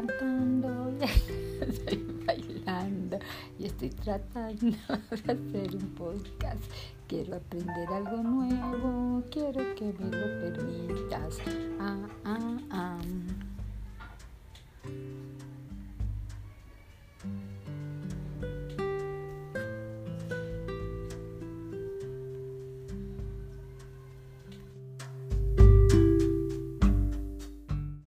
cantando, estoy bailando y estoy tratando de hacer un podcast. Quiero aprender algo nuevo, quiero que me lo permitas. Ah, ah, ah.